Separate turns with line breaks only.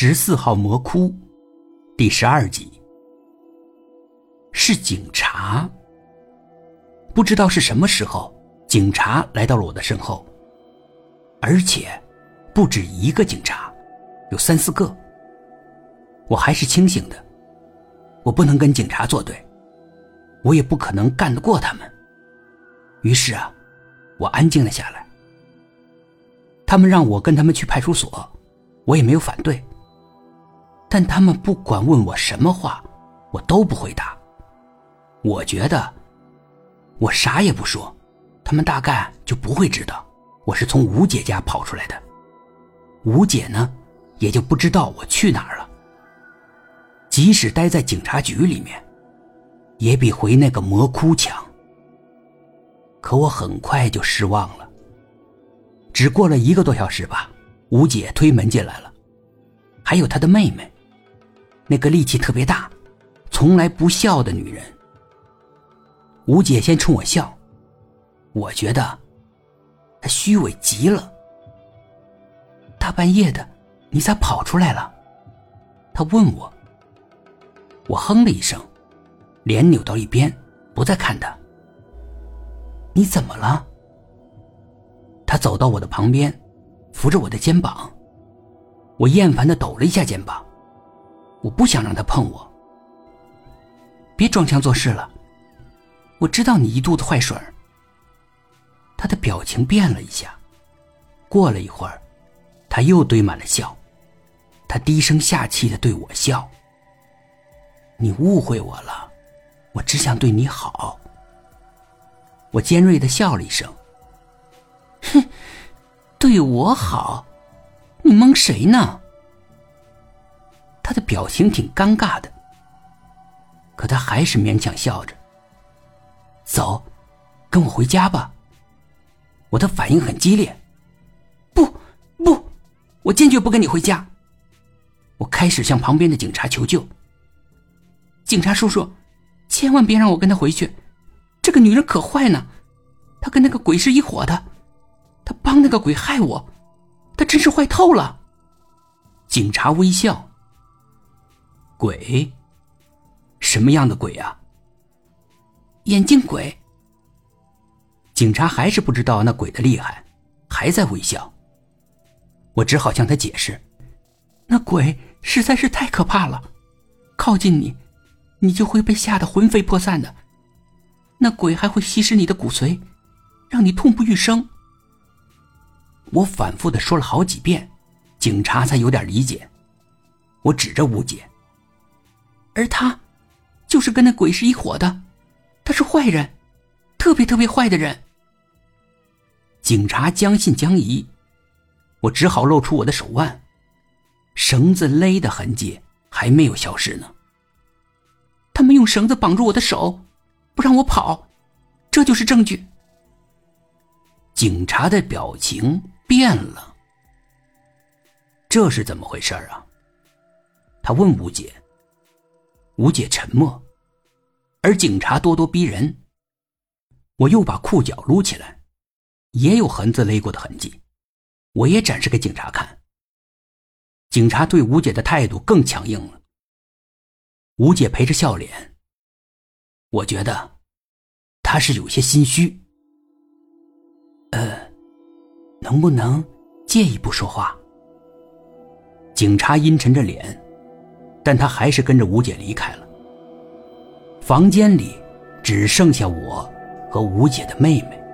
十四号魔窟，第十二集。是警察。不知道是什么时候，警察来到了我的身后，而且不止一个警察，有三四个。我还是清醒的，我不能跟警察作对，我也不可能干得过他们。于是啊，我安静了下来。他们让我跟他们去派出所，我也没有反对。但他们不管问我什么话，我都不回答。我觉得，我啥也不说，他们大概就不会知道我是从吴姐家跑出来的。吴姐呢，也就不知道我去哪儿了。即使待在警察局里面，也比回那个魔窟强。可我很快就失望了。只过了一个多小时吧，吴姐推门进来了，还有她的妹妹。那个力气特别大、从来不笑的女人，吴姐先冲我笑，我觉得她虚伪极了。大半夜的，你咋跑出来了？她问我。我哼了一声，脸扭到一边，不再看她。你怎么了？她走到我的旁边，扶着我的肩膀。我厌烦的抖了一下肩膀。我不想让他碰我。别装腔作势了，我知道你一肚子坏水他的表情变了一下，过了一会儿，他又堆满了笑，他低声下气的对我笑。你误会我了，我只想对你好。我尖锐的笑了一声。哼，对我好？你蒙谁呢？的表情挺尴尬的，可他还是勉强笑着。走，跟我回家吧。我的反应很激烈，不不，我坚决不跟你回家。我开始向旁边的警察求救。警察叔叔，千万别让我跟他回去，这个女人可坏呢，她跟那个鬼是一伙的，她帮那个鬼害我，她真是坏透了。警察微笑。鬼？什么样的鬼啊？眼镜鬼。警察还是不知道那鬼的厉害，还在微笑。我只好向他解释：那鬼实在是太可怕了，靠近你，你就会被吓得魂飞魄散的。那鬼还会吸食你的骨髓，让你痛不欲生。我反复的说了好几遍，警察才有点理解。我指着吴姐。而他，就是跟那鬼是一伙的，他是坏人，特别特别坏的人。警察将信将疑，我只好露出我的手腕，绳子勒的痕迹还没有消失呢。他们用绳子绑住我的手，不让我跑，这就是证据。警察的表情变了，这是怎么回事啊？他问吴姐。吴姐沉默，而警察咄咄逼人。我又把裤脚撸起来，也有痕子勒过的痕迹，我也展示给警察看。警察对吴姐的态度更强硬了。吴姐陪着笑脸，我觉得她是有些心虚。呃，能不能借一步说话？警察阴沉着脸。但他还是跟着吴姐离开了。房间里只剩下我和吴姐的妹妹。